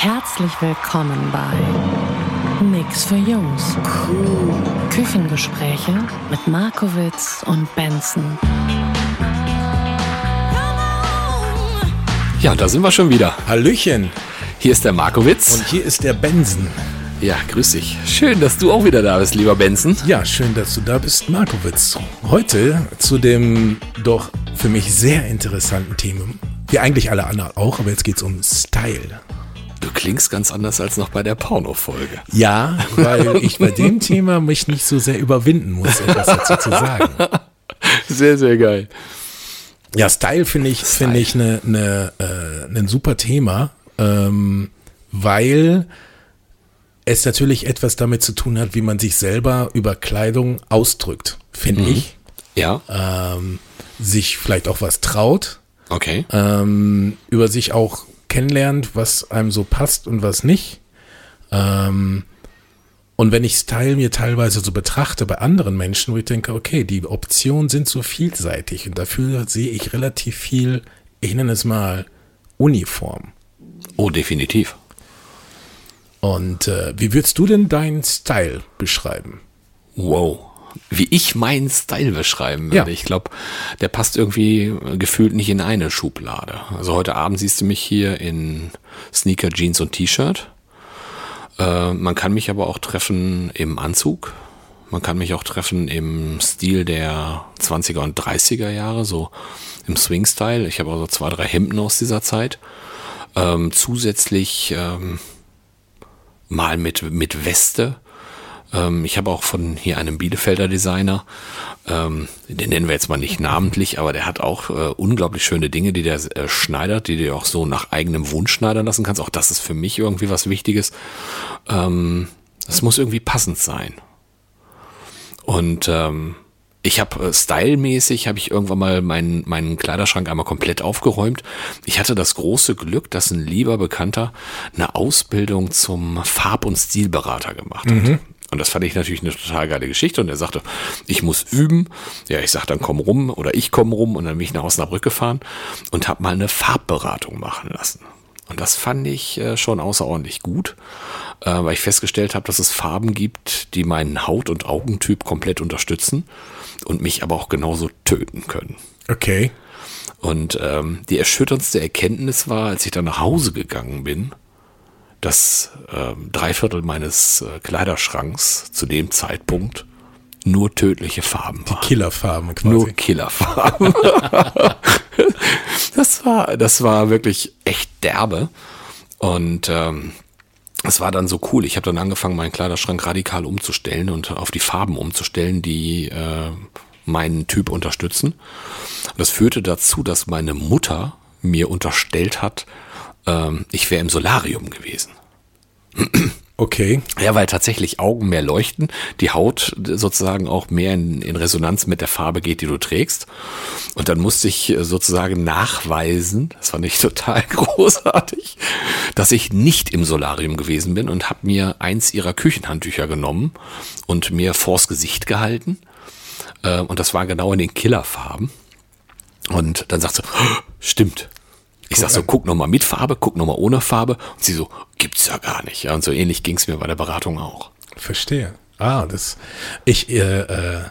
Herzlich willkommen bei Nix für Jungs. Küchengespräche mit Markowitz und Benson. Ja, da sind wir schon wieder. Hallöchen. Hier ist der Markowitz. Und hier ist der Benson. ja, grüß dich. Schön, dass du auch wieder da bist, lieber Benson. Ja, schön, dass du da bist, Markowitz. Heute zu dem doch für mich sehr interessanten Thema. Wie eigentlich alle anderen auch, aber jetzt geht's um Style. Du klingst ganz anders als noch bei der Porno-Folge. Ja, weil ich bei dem Thema mich nicht so sehr überwinden muss, etwas dazu zu sagen. Sehr, sehr geil. Ja, Style finde ich, finde ich eine, eine, äh, ein super Thema, ähm, weil es natürlich etwas damit zu tun hat, wie man sich selber über Kleidung ausdrückt, finde ich. Ja, Ähm, sich vielleicht auch was traut, okay. ähm, über sich auch kennenlernt, was einem so passt und was nicht. Ähm, und wenn ich Style mir teilweise so betrachte bei anderen Menschen, wo ich denke, okay, die Optionen sind so vielseitig und dafür sehe ich relativ viel, ich nenne es mal Uniform. Oh, definitiv. Und äh, wie würdest du denn deinen Style beschreiben? Wow. Wie ich meinen Style beschreiben würde. Ja. Ich glaube, der passt irgendwie gefühlt nicht in eine Schublade. Also heute Abend siehst du mich hier in Sneaker, Jeans und T-Shirt. Äh, man kann mich aber auch treffen im Anzug. Man kann mich auch treffen im Stil der 20er und 30er Jahre, so im Swing-Style. Ich habe also zwei, drei Hemden aus dieser Zeit. Ähm, zusätzlich ähm, mal mit, mit Weste. Ähm, ich habe auch von hier einem Bielefelder Designer, ähm, den nennen wir jetzt mal nicht namentlich, aber der hat auch äh, unglaublich schöne Dinge, die der äh, schneidert, die du auch so nach eigenem Wunsch schneidern lassen kannst. Auch das ist für mich irgendwie was Wichtiges. Ähm, es muss irgendwie passend sein. Und ähm, ich habe äh, stylmäßig, habe ich irgendwann mal meinen, meinen Kleiderschrank einmal komplett aufgeräumt. Ich hatte das große Glück, dass ein lieber Bekannter eine Ausbildung zum Farb- und Stilberater gemacht hat. Und das fand ich natürlich eine total geile Geschichte. Und er sagte, ich muss üben. Ja, ich sag dann komm rum oder ich komme rum und dann bin ich nach Osnabrück gefahren und habe mal eine Farbberatung machen lassen. Und das fand ich äh, schon außerordentlich gut, äh, weil ich festgestellt habe, dass es Farben gibt, die meinen Haut- und Augentyp komplett unterstützen und mich aber auch genauso töten können. Okay. Und ähm, die erschütterndste Erkenntnis war, als ich dann nach Hause gegangen bin, dass ähm, drei Viertel meines äh, Kleiderschranks zu dem Zeitpunkt nur tödliche Farben waren. Killerfarben quasi. Nur Killerfarben. das war, das war wirklich echt derbe. Und ähm, es war dann so cool. Ich habe dann angefangen, meinen Kleiderschrank radikal umzustellen und auf die Farben umzustellen, die äh, meinen Typ unterstützen. Und das führte dazu, dass meine Mutter mir unterstellt hat, ähm, ich wäre im Solarium gewesen. Okay. Ja, weil tatsächlich Augen mehr leuchten, die Haut sozusagen auch mehr in, in Resonanz mit der Farbe geht, die du trägst. Und dann musste ich äh, sozusagen nachweisen, das fand ich total großartig, dass ich nicht im Solarium gewesen bin und habe mir eins ihrer Küchenhandtücher genommen und mir vors Gesicht gehalten. Äh, Und das war genau in den Killerfarben. Und dann sagt sie, "Oh, stimmt. Ich sag so, guck noch mal mit Farbe, guck noch mal ohne Farbe. Und sie so, gibt's ja gar nicht. Ja, und so ähnlich ging's mir bei der Beratung auch. Verstehe. Ah, das. Ich, äh, äh,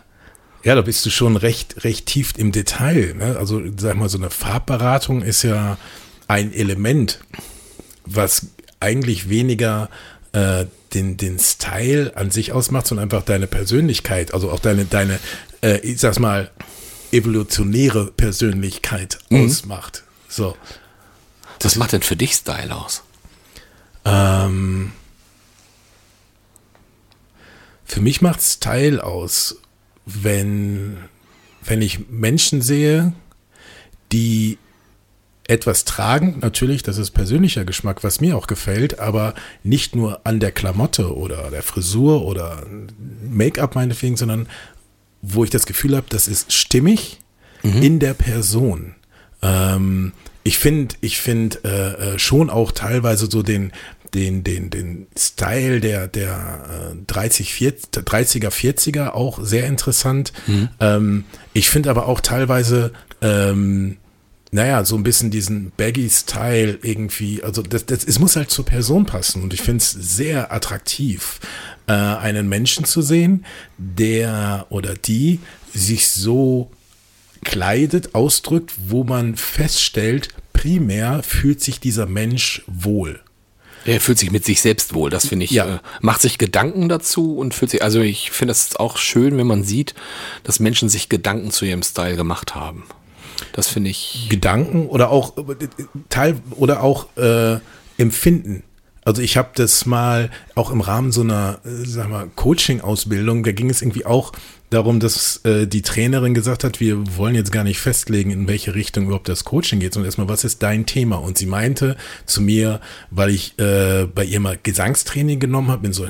ja, da bist du schon recht, recht tief im Detail. Ne? Also, sag mal, so eine Farbberatung ist ja ein Element, was eigentlich weniger äh, den, den Style an sich ausmacht, sondern einfach deine Persönlichkeit, also auch deine, deine, äh, ich sag's mal, evolutionäre Persönlichkeit ausmacht. So. Was macht denn für dich Style aus? Ähm, für mich macht Style aus, wenn, wenn ich Menschen sehe, die etwas tragen, natürlich, das ist persönlicher Geschmack, was mir auch gefällt, aber nicht nur an der Klamotte oder der Frisur oder Make-up meinetwegen, sondern wo ich das Gefühl habe, das ist stimmig mhm. in der Person. Ähm, ich finde, ich finde äh, äh, schon auch teilweise so den, den, den, den Style der, der 30, 40, 30er, 40er auch sehr interessant. Mhm. Ähm, ich finde aber auch teilweise, ähm, naja, so ein bisschen diesen Baggy-Style irgendwie, also das, das, es muss halt zur Person passen und ich finde es sehr attraktiv, äh, einen Menschen zu sehen, der oder die sich so kleidet, ausdrückt, wo man feststellt, primär fühlt sich dieser Mensch wohl. Er fühlt sich mit sich selbst wohl, das finde ich. Ja. Äh, macht sich Gedanken dazu und fühlt sich, also ich finde es auch schön, wenn man sieht, dass Menschen sich Gedanken zu ihrem Style gemacht haben. Das finde ich. Gedanken oder auch Teil oder auch äh, Empfinden. Also ich habe das mal auch im Rahmen so einer, äh, sag mal, Coaching-Ausbildung, da ging es irgendwie auch darum, dass äh, die Trainerin gesagt hat, wir wollen jetzt gar nicht festlegen, in welche Richtung überhaupt das Coaching geht, sondern erstmal, was ist dein Thema? Und sie meinte zu mir, weil ich äh, bei ihr mal Gesangstraining genommen habe, in so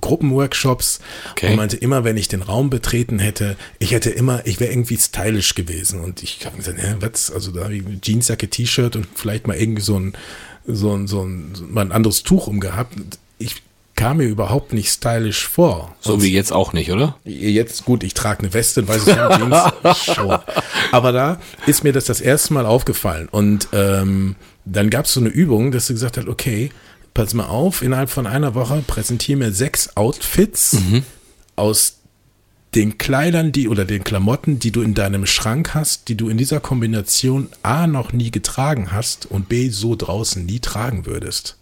Gruppenworkshops okay. und meinte immer, wenn ich den Raum betreten hätte, ich hätte immer, ich wäre irgendwie stylisch gewesen. Und ich habe gesagt, hä, was? Also da habe ich Jeansjacke, T-Shirt und vielleicht mal irgendwie so ein so ein, so ein, mal ein anderes Tuch umgehabt. Ich kam mir überhaupt nicht stylisch vor. So Und wie jetzt auch nicht, oder? Jetzt gut, ich trage eine Weste, weiß ich Jeans schon. Aber da ist mir das das erste Mal aufgefallen. Und ähm, dann gab es so eine Übung, dass sie gesagt hat, okay, pass mal auf, innerhalb von einer Woche präsentiere mir sechs Outfits mhm. aus den Kleidern, die oder den Klamotten, die du in deinem Schrank hast, die du in dieser Kombination A noch nie getragen hast und B so draußen nie tragen würdest.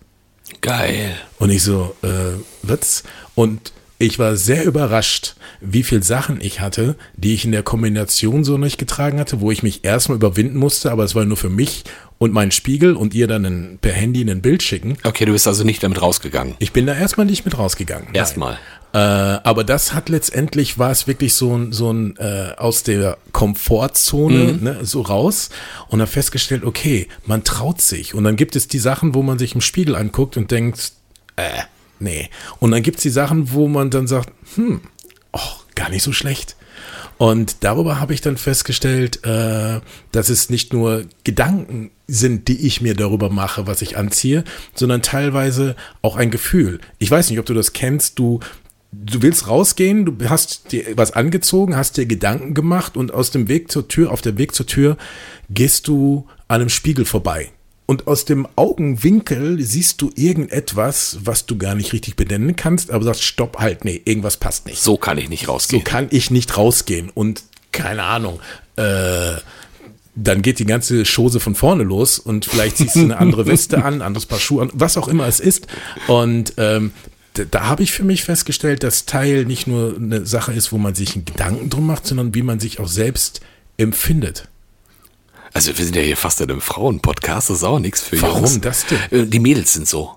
Geil. Und ich so, äh, was? Und ich war sehr überrascht, wie viel Sachen ich hatte, die ich in der Kombination so nicht getragen hatte, wo ich mich erstmal überwinden musste, aber es war nur für mich und meinen Spiegel und ihr dann ein, per Handy ein Bild schicken. Okay, du bist also nicht damit rausgegangen. Ich bin da erstmal nicht mit rausgegangen. Erstmal. Äh, aber das hat letztendlich, war es wirklich so ein, so ein äh, aus der Komfortzone mhm. ne, so raus und habe festgestellt, okay, man traut sich. Und dann gibt es die Sachen, wo man sich im Spiegel anguckt und denkt, äh, nee. Und dann gibt es die Sachen, wo man dann sagt, hm, oh, gar nicht so schlecht. Und darüber habe ich dann festgestellt, äh, dass es nicht nur Gedanken sind, die ich mir darüber mache, was ich anziehe, sondern teilweise auch ein Gefühl. Ich weiß nicht, ob du das kennst, du du willst rausgehen, du hast dir was angezogen, hast dir Gedanken gemacht und aus dem Weg zur Tür, auf dem Weg zur Tür, gehst du an einem Spiegel vorbei. Und aus dem Augenwinkel siehst du irgendetwas, was du gar nicht richtig benennen kannst, aber sagst, stopp, halt, nee, irgendwas passt nicht. So kann ich nicht rausgehen. So kann ich nicht rausgehen. Und keine Ahnung, äh, dann geht die ganze Chose von vorne los und vielleicht ziehst du eine andere Weste an, anderes Paar Schuhe an, was auch immer es ist. Und ähm, da, da habe ich für mich festgestellt, dass Teil nicht nur eine Sache ist, wo man sich einen Gedanken drum macht, sondern wie man sich auch selbst empfindet. Also wir sind ja hier fast in einem Frauenpodcast, das ist auch nichts für Warum Jungs. das denn? Äh, die Mädels sind so.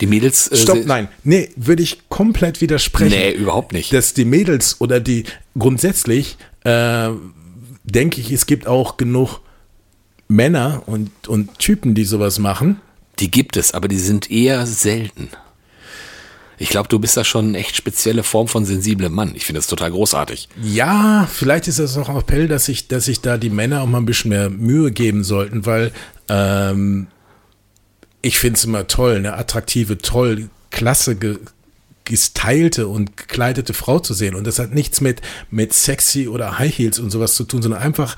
Die Mädels. Äh, Stopp, nein. Nee, würde ich komplett widersprechen. Nee, überhaupt nicht. Dass die Mädels oder die grundsätzlich, äh, denke ich, es gibt auch genug Männer und, und Typen, die sowas machen. Die gibt es, aber die sind eher selten. Ich glaube, du bist da schon eine echt spezielle Form von sensiblem Mann. Ich finde das total großartig. Ja, vielleicht ist das auch ein Appell, dass sich dass ich da die Männer auch mal ein bisschen mehr Mühe geben sollten, weil ähm, ich finde es immer toll, eine attraktive, toll, klasse ge gestylte und gekleidete Frau zu sehen. Und das hat nichts mit, mit sexy oder High Heels und sowas zu tun, sondern einfach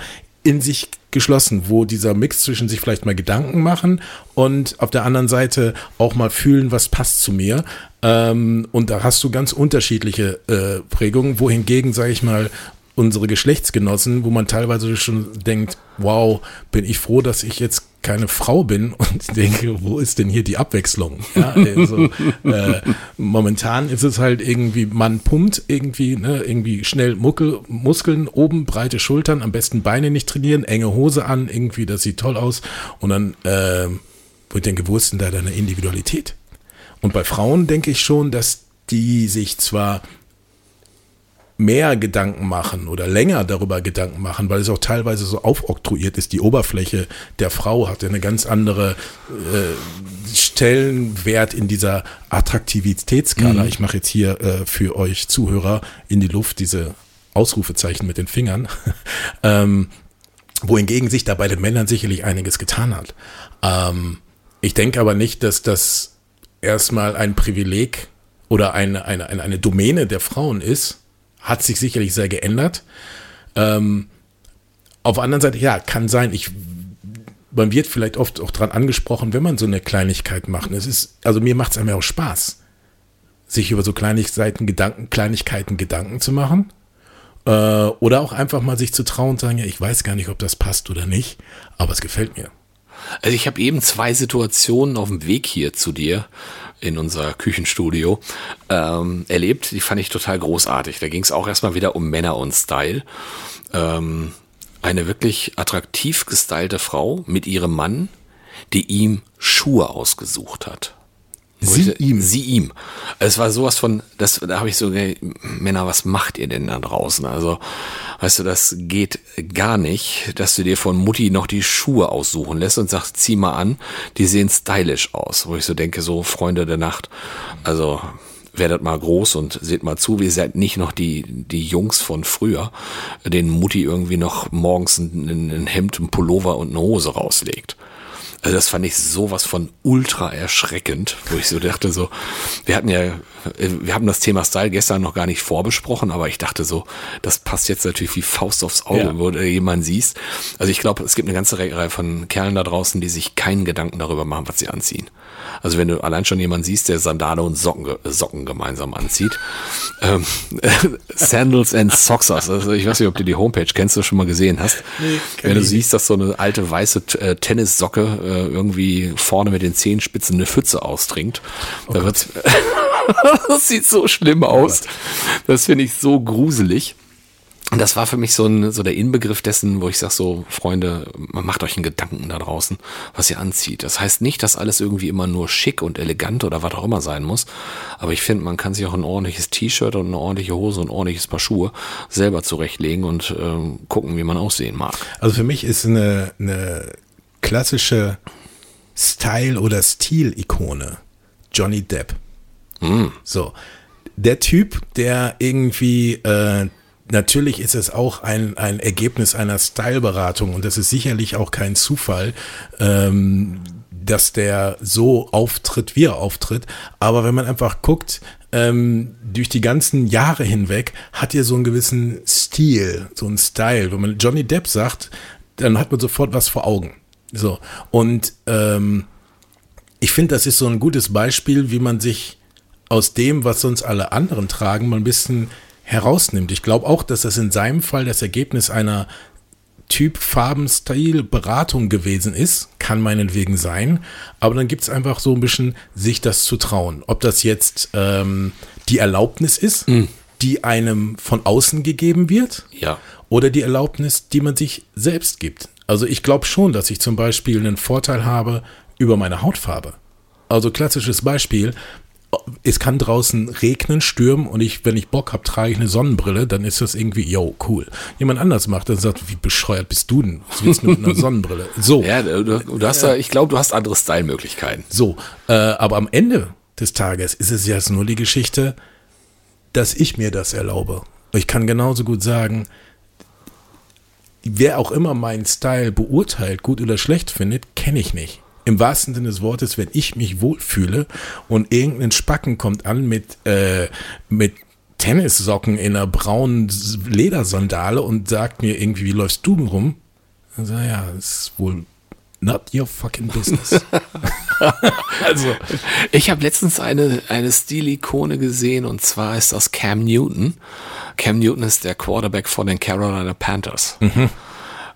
in sich geschlossen, wo dieser Mix zwischen sich vielleicht mal Gedanken machen und auf der anderen Seite auch mal fühlen, was passt zu mir. Ähm, und da hast du ganz unterschiedliche äh, Prägungen, wohingegen, sage ich mal, unsere Geschlechtsgenossen, wo man teilweise schon denkt, wow, bin ich froh, dass ich jetzt keine Frau bin und denke, wo ist denn hier die Abwechslung? Ja, also, äh, momentan ist es halt irgendwie, man pumpt irgendwie, ne, irgendwie schnell Muckel, Muskeln oben, breite Schultern, am besten Beine nicht trainieren, enge Hose an, irgendwie, das sieht toll aus. Und dann, äh, wo ich denke, wo ist denn da deine Individualität? Und bei Frauen denke ich schon, dass die sich zwar mehr Gedanken machen oder länger darüber Gedanken machen, weil es auch teilweise so aufoktroyiert ist. Die Oberfläche der Frau hat ja eine ganz andere äh, Stellenwert in dieser Attraktivitätsskala. Mhm. Ich mache jetzt hier äh, für euch Zuhörer in die Luft diese Ausrufezeichen mit den Fingern. ähm, wohingegen sich da bei den Männern sicherlich einiges getan hat. Ähm, ich denke aber nicht, dass das erstmal ein Privileg oder eine, eine, eine, eine Domäne der Frauen ist, hat sich sicherlich sehr geändert. Ähm, auf der anderen Seite, ja, kann sein, ich, man wird vielleicht oft auch dran angesprochen, wenn man so eine Kleinigkeit macht. Es ist, also mir macht es einfach auch Spaß, sich über so Kleinigkeiten Gedanken, Kleinigkeiten Gedanken zu machen. Äh, oder auch einfach mal sich zu trauen und sagen, ja, ich weiß gar nicht, ob das passt oder nicht, aber es gefällt mir. Also ich habe eben zwei Situationen auf dem Weg hier zu dir in unser Küchenstudio ähm, erlebt. Die fand ich total großartig. Da ging es auch erstmal wieder um Männer und Style. Ähm, eine wirklich attraktiv gestylte Frau mit ihrem Mann, die ihm Schuhe ausgesucht hat. Sie ich, ihm? Sie ihm. Es war sowas von, das, da habe ich so, ey, Männer, was macht ihr denn da draußen? Also, weißt du, das geht gar nicht, dass du dir von Mutti noch die Schuhe aussuchen lässt und sagst, zieh mal an, die sehen stylisch aus. Wo ich so denke, so Freunde der Nacht, also werdet mal groß und seht mal zu, wir seid nicht noch die, die Jungs von früher, denen Mutti irgendwie noch morgens ein, ein Hemd, ein Pullover und eine Hose rauslegt. Also das fand ich sowas von ultra erschreckend, wo ich so dachte so, wir hatten ja, wir haben das Thema Style gestern noch gar nicht vorbesprochen, aber ich dachte so, das passt jetzt natürlich wie Faust aufs Auge, Ja. wo du jemanden siehst. Also ich glaube, es gibt eine ganze Reihe von Kerlen da draußen, die sich keinen Gedanken darüber machen, was sie anziehen. Also wenn du allein schon jemanden siehst, der Sandale und Socken, ge- Socken gemeinsam anzieht. Ähm, Sandals and Socksers. Also ich weiß nicht, ob du die Homepage kennst, du schon mal gesehen hast. wenn du siehst, dass so eine alte weiße äh, Tennissocke äh, irgendwie vorne mit den Zehenspitzen eine Pfütze austrinkt. da wird's, das sieht so schlimm aus. Das finde ich so gruselig. Und das war für mich so, ein, so der Inbegriff dessen, wo ich sage so, Freunde, macht euch einen Gedanken da draußen, was ihr anzieht. Das heißt nicht, dass alles irgendwie immer nur schick und elegant oder was auch immer sein muss. Aber ich finde, man kann sich auch ein ordentliches T-Shirt und eine ordentliche Hose und ein ordentliches Paar Schuhe selber zurechtlegen und ähm, gucken, wie man aussehen mag. Also für mich ist eine, eine klassische Style- oder Stil-Ikone Johnny Depp. So, der Typ, der irgendwie, äh, natürlich ist es auch ein, ein Ergebnis einer Styleberatung und das ist sicherlich auch kein Zufall, ähm, dass der so auftritt, wie er auftritt. Aber wenn man einfach guckt, ähm, durch die ganzen Jahre hinweg hat er so einen gewissen Stil, so einen Style. Wenn man Johnny Depp sagt, dann hat man sofort was vor Augen. So. Und ähm, ich finde, das ist so ein gutes Beispiel, wie man sich aus dem, was sonst alle anderen tragen, mal ein bisschen herausnimmt. Ich glaube auch, dass das in seinem Fall das Ergebnis einer Typ Farben Stil Beratung gewesen ist, kann meinetwegen sein, aber dann gibt es einfach so ein bisschen sich das zu trauen. Ob das jetzt ähm, die Erlaubnis ist, die einem von außen gegeben wird, Ja. oder die Erlaubnis, die man sich selbst gibt. Also ich glaube schon, dass ich zum Beispiel einen Vorteil habe über meine Hautfarbe. Also klassisches Beispiel, es kann draußen regnen, stürmen und ich, wenn ich Bock habe, trage ich eine Sonnenbrille, dann ist das irgendwie, yo, cool. Jemand anders macht das und sagt, wie bescheuert bist du denn? Was willst du mit einer Sonnenbrille? So. Ja, du, du hast da, ich glaube, du hast andere Style-Möglichkeiten. So, äh, aber am Ende des Tages ist es jetzt nur die Geschichte, dass ich mir das erlaube. Ich kann genauso gut sagen, wer auch immer meinen Style beurteilt, gut oder schlecht findet, kenne ich nicht. Im wahrsten Sinne des Wortes, wenn ich mich wohlfühle und irgendein Spacken kommt an mit, äh, mit Tennissocken in einer braunen Ledersandale und sagt mir irgendwie, wie läufst du denn rum? Dann sag ich, ja, das ist wohl not your fucking business. also, Ich habe letztens eine, eine Stilikone gesehen und zwar ist das Cam Newton. Cam Newton ist der Quarterback von den Carolina Panthers.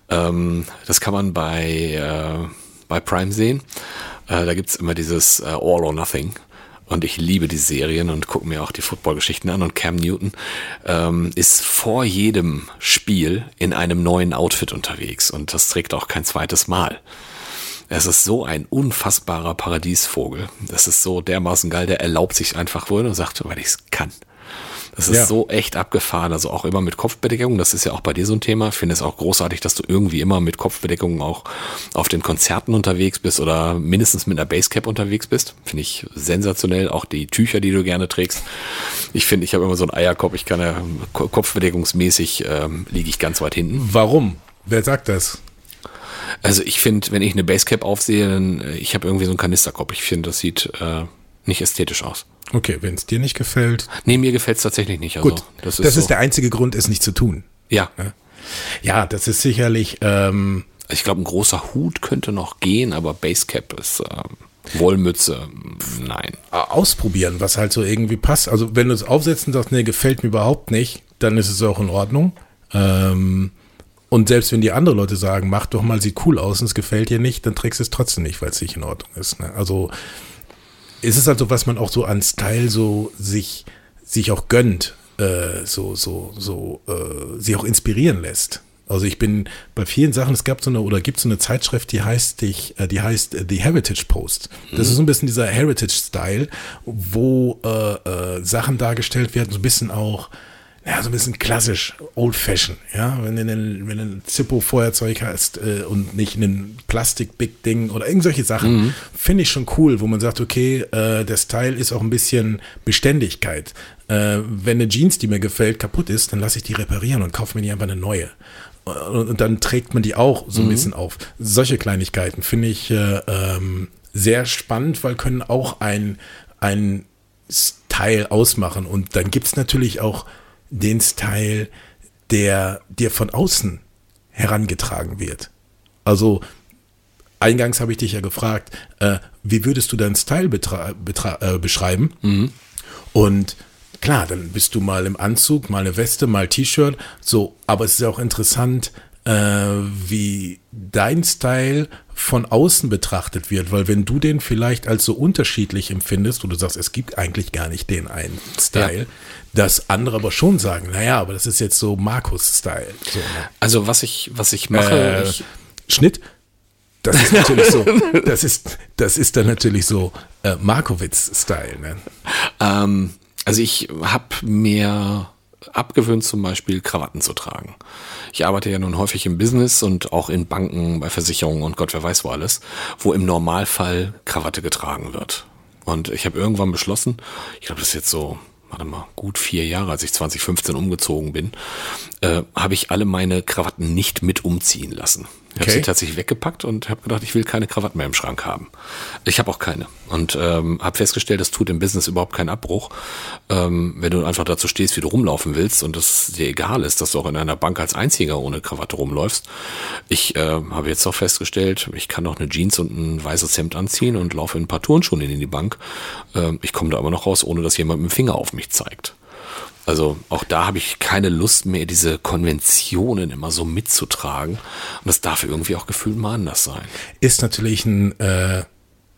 Ähm, das kann man bei, äh, bei Prime sehen. Äh, da gibt's immer dieses äh, All or Nothing. Und ich liebe die Serien und gucke mir auch die Footballgeschichten an. Und Cam Newton ähm, ist vor jedem Spiel in einem neuen Outfit unterwegs. Und das trägt auch kein zweites Mal. Es ist so ein unfassbarer Paradiesvogel. Das ist so dermaßen geil, der erlaubt sich einfach wohl und sagt, weil ich es kann. Das ist Ja. so echt abgefahren. Also auch immer mit Kopfbedeckung. Das ist ja auch bei dir so ein Thema. Ich finde es auch großartig, dass du irgendwie immer mit Kopfbedeckung auch auf den Konzerten unterwegs bist oder mindestens mit einer Basecap unterwegs bist. Finde ich sensationell. Auch die Tücher, die du gerne trägst. Ich finde, ich habe immer so einen Eierkopf. Ich kann ja ko- kopfbedeckungsmäßig ähm, liege ich ganz weit hinten. Warum? Wer sagt das? Also ich finde, wenn ich eine Basecap aufsehe, dann äh, ich habe irgendwie so einen Kanisterkopf. Ich finde, das sieht äh, nicht ästhetisch aus. Okay, wenn es dir nicht gefällt. Nee, mir gefällt es tatsächlich nicht. Also, Gut, das das ist, ist, so, der einzige Grund, es nicht zu tun. Ja, Ja, das ist sicherlich, ähm, ich glaube, ein großer Hut könnte noch gehen, aber Basecap ist ähm, Wollmütze, nein. ausprobieren, was halt so irgendwie passt. Also wenn du es aufsetzt und sagst, nee, gefällt mir überhaupt nicht, dann ist es auch in Ordnung. Ähm, und selbst wenn die andere Leute sagen, mach doch mal, sieht cool aus und es gefällt dir nicht, dann trägst du es trotzdem nicht, weil es nicht in Ordnung ist. Ne? Also es ist halt so, was man auch so an Style so sich, sich auch gönnt, äh, so, so, so, äh, sich auch inspirieren lässt. Also ich bin bei vielen Sachen, es gab so eine oder gibt so eine Zeitschrift, die heißt, dich, äh, die heißt äh, The Heritage Post. Das ist so ein bisschen dieser Heritage-Style, wo äh, äh, Sachen dargestellt werden, so ein bisschen auch, ja, so ein bisschen klassisch, old-fashioned, ja. Wenn du einen, wenn du ein Zippo-Feuerzeug hast äh, und nicht ein Plastik-Big-Ding oder irgend solche Sachen, finde ich schon cool, wo man sagt, okay, äh, der Style ist auch ein bisschen Beständigkeit. Äh, wenn eine Jeans, die mir gefällt, kaputt ist, dann lasse ich die reparieren und kaufe mir die einfach eine neue. Und, und dann trägt man die auch so ein bisschen auf. Solche Kleinigkeiten finde ich äh, ähm, sehr spannend, weil können auch ein, ein Style ausmachen. Und dann gibt es natürlich auch den Style, der dir von außen herangetragen wird. Also eingangs habe ich dich ja gefragt, äh, wie würdest du deinen Style äh, beschreiben? Und klar, dann bist du mal im Anzug, mal eine Weste, mal T-Shirt, so, aber es ist ja auch interessant, äh, wie dein Style von außen betrachtet wird, weil wenn du den vielleicht als so unterschiedlich empfindest, wo du sagst, es gibt eigentlich gar nicht den einen Style, Ja. dass andere aber schon sagen, naja, aber das ist jetzt so Markus-Style. So, ne? Also was ich, was ich mache, Äh, ich, Schnitt. Das ist natürlich so, das ist, das ist dann natürlich so äh, Markowitz-Style. Ne? Ähm, also ich habe mir abgewöhnt, zum Beispiel Krawatten zu tragen. Ich arbeite ja nun häufig im Business und auch in Banken, bei Versicherungen und Gott wer weiß wo alles, wo im Normalfall Krawatte getragen wird. Und ich habe irgendwann beschlossen, ich glaube, das ist jetzt so, warte mal, gut vier Jahre, als ich 2015 umgezogen bin, äh, habe ich alle meine Krawatten nicht mit umziehen lassen. Ich habe Okay. sie tatsächlich weggepackt und habe gedacht, ich will keine Krawatten mehr im Schrank haben. Ich habe auch keine. Und ähm, habe festgestellt, das tut im Business überhaupt keinen Abbruch. Ähm, wenn du einfach dazu stehst, wie du rumlaufen willst und es dir egal ist, dass du auch in einer Bank als Einziger ohne Krawatte rumläufst. Ich äh, habe jetzt auch festgestellt, ich kann auch eine Jeans und ein weißes Hemd anziehen und laufe in ein paar Turnschuhen in die Bank. Ähm, ich komme da aber noch raus, ohne dass jemand mit dem Finger auf mich zeigt. Also auch da habe ich keine Lust mehr, diese Konventionen immer so mitzutragen. Und das darf irgendwie auch gefühlt mal anders sein. Ist natürlich ein äh,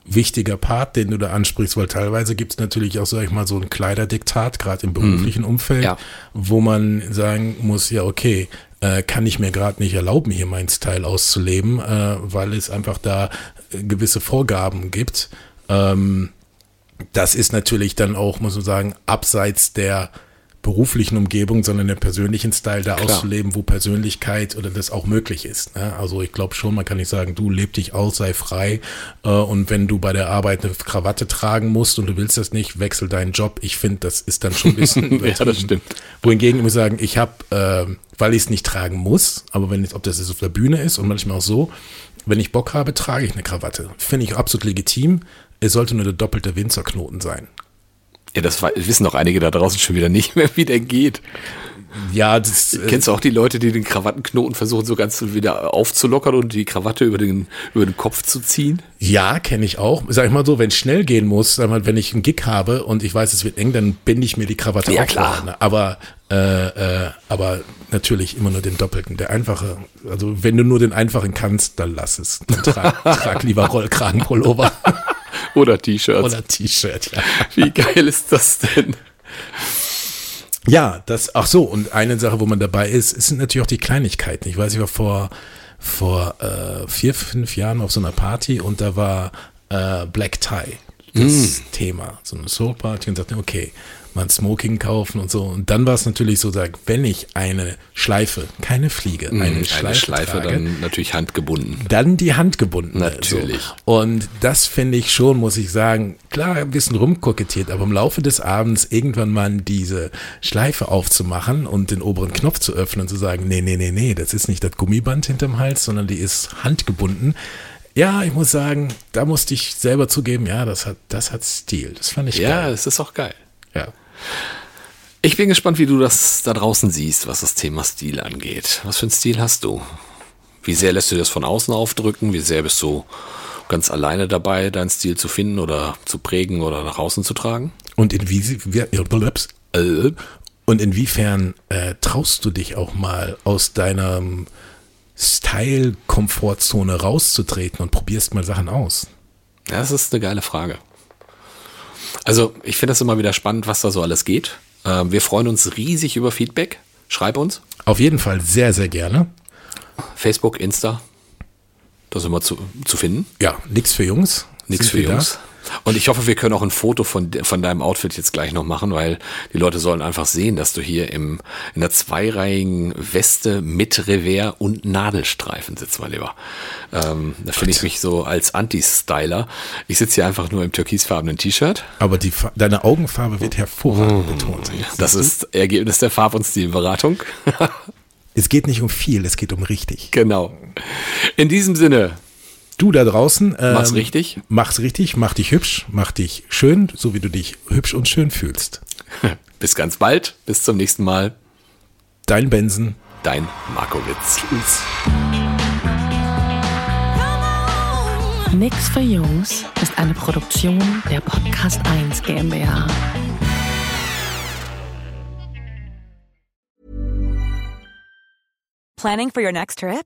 wichtiger Part, den du da ansprichst, weil teilweise gibt es natürlich auch, sag ich mal, so ein Kleiderdiktat, gerade im beruflichen Umfeld, Ja. wo man sagen muss, ja, okay, äh, kann ich mir gerade nicht erlauben, hier meinen Style auszuleben, äh, weil es einfach da äh, gewisse Vorgaben gibt. Ähm, das ist natürlich dann auch, muss man sagen, abseits der beruflichen Umgebung, sondern den persönlichen Style da Klar. auszuleben, wo Persönlichkeit oder das auch möglich ist. Ne? Also ich glaube schon, man kann nicht sagen, du leb dich aus, sei frei äh, und wenn du bei der Arbeit eine Krawatte tragen musst und du willst das nicht, wechsel deinen Job. Ich finde, das ist dann schon ein bisschen Ja, das übertrieben. stimmt. Wohingegen ich muss sagen, ich habe, äh, weil ich es nicht tragen muss, aber wenn jetzt, ob das jetzt auf der Bühne ist und manchmal auch so, wenn ich Bock habe, trage ich eine Krawatte. Finde ich absolut legitim. Es sollte nur der doppelte Winzerknoten sein. Ja, das wissen doch einige da draußen schon wieder nicht mehr, wie der geht. Ja, das äh, Kennst du auch die Leute, die den Krawattenknoten versuchen, so ganz wieder aufzulockern und die Krawatte über den, über den Kopf zu ziehen? Ja, kenne ich auch. Sag ich mal so, wenn es schnell gehen muss, sag mal, wenn ich einen Gig habe und ich weiß, es wird eng, dann binde ich mir die Krawatte Ja, auch klar. ne? Aber, äh, äh, aber natürlich immer nur den doppelten. Der einfache, also wenn du nur den einfachen kannst, dann lass es. Dann trag, trag lieber Rollkragenpullover Oder T-Shirts. oder T-Shirt. Ja. Wie geil ist das denn? Ja, das, ach so, und eine Sache, wo man dabei ist, es sind natürlich auch die Kleinigkeiten. Ich weiß, ich war vor, vor äh, vier, fünf Jahren auf so einer Party und da war äh, Black Tie. das Thema. So eine Soul Party und sagte, okay, mal ein Smoking kaufen und so. Und dann war es natürlich so, sag, wenn ich eine Schleife, keine Fliege, eine, Eine Schleife, Schleife trage, dann natürlich handgebunden. dann die Hand gebunden. Natürlich. So. Und das finde ich schon, muss ich sagen, klar, ein bisschen rumkokettiert, aber im Laufe des Abends irgendwann mal diese Schleife aufzumachen und den oberen Knopf zu öffnen und zu sagen, nee, nee, nee, nee, das ist nicht das Gummiband hinterm Hals, sondern die ist handgebunden. Ja, ich muss sagen, da musste ich selber zugeben, ja, das hat, das hat Stil. Das fand ich Ja, geil. es ist auch geil. Ja. Ich bin gespannt, wie du das da draußen siehst, was das Thema Stil angeht. Was für einen Stil hast du? Wie sehr lässt du das von außen aufdrücken? Wie sehr bist du ganz alleine dabei, deinen Stil zu finden oder zu prägen oder nach außen zu tragen? Und inwie, wie- und inwiefern äh, traust du dich auch mal aus deiner Style-Komfortzone rauszutreten und probierst mal Sachen aus? Das ist eine geile Frage. Also, ich finde das immer wieder spannend, was da so alles geht. Ähm, wir freuen uns riesig über Feedback. Schreib uns. Auf jeden Fall sehr, sehr gerne. Facebook, Insta. Da sind wir zu, zu finden. Ja, nix für Jungs. Nichts für wir da? Und ich hoffe, wir können auch ein Foto von, von deinem Outfit jetzt gleich noch machen, weil die Leute sollen einfach sehen, dass du hier im, in der zweireihigen Weste mit Revers und Nadelstreifen sitzt, mein Lieber. Ähm, da finde ich mich so als Anti-Styler. Ich sitze hier einfach nur im türkisfarbenen T-Shirt. Aber die, deine Augenfarbe wird hervorragend betont. Das ist Ergebnis der Farb- und Stilberatung. Es geht nicht um viel, es geht um richtig. genau. In diesem Sinne, Du da draußen. Ähm, Mach's richtig. Mach's richtig, mach dich hübsch, mach dich schön, so wie du dich hübsch und schön fühlst. bis ganz bald. Bis zum nächsten Mal. Dein Benson. Dein Markowitz. Tschüss. Nix für Jungs ist eine Produktion der Podcast 1 GmbH. Planning for your next trip?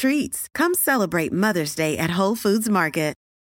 treats. Come celebrate Mother's Day at Whole Foods Market.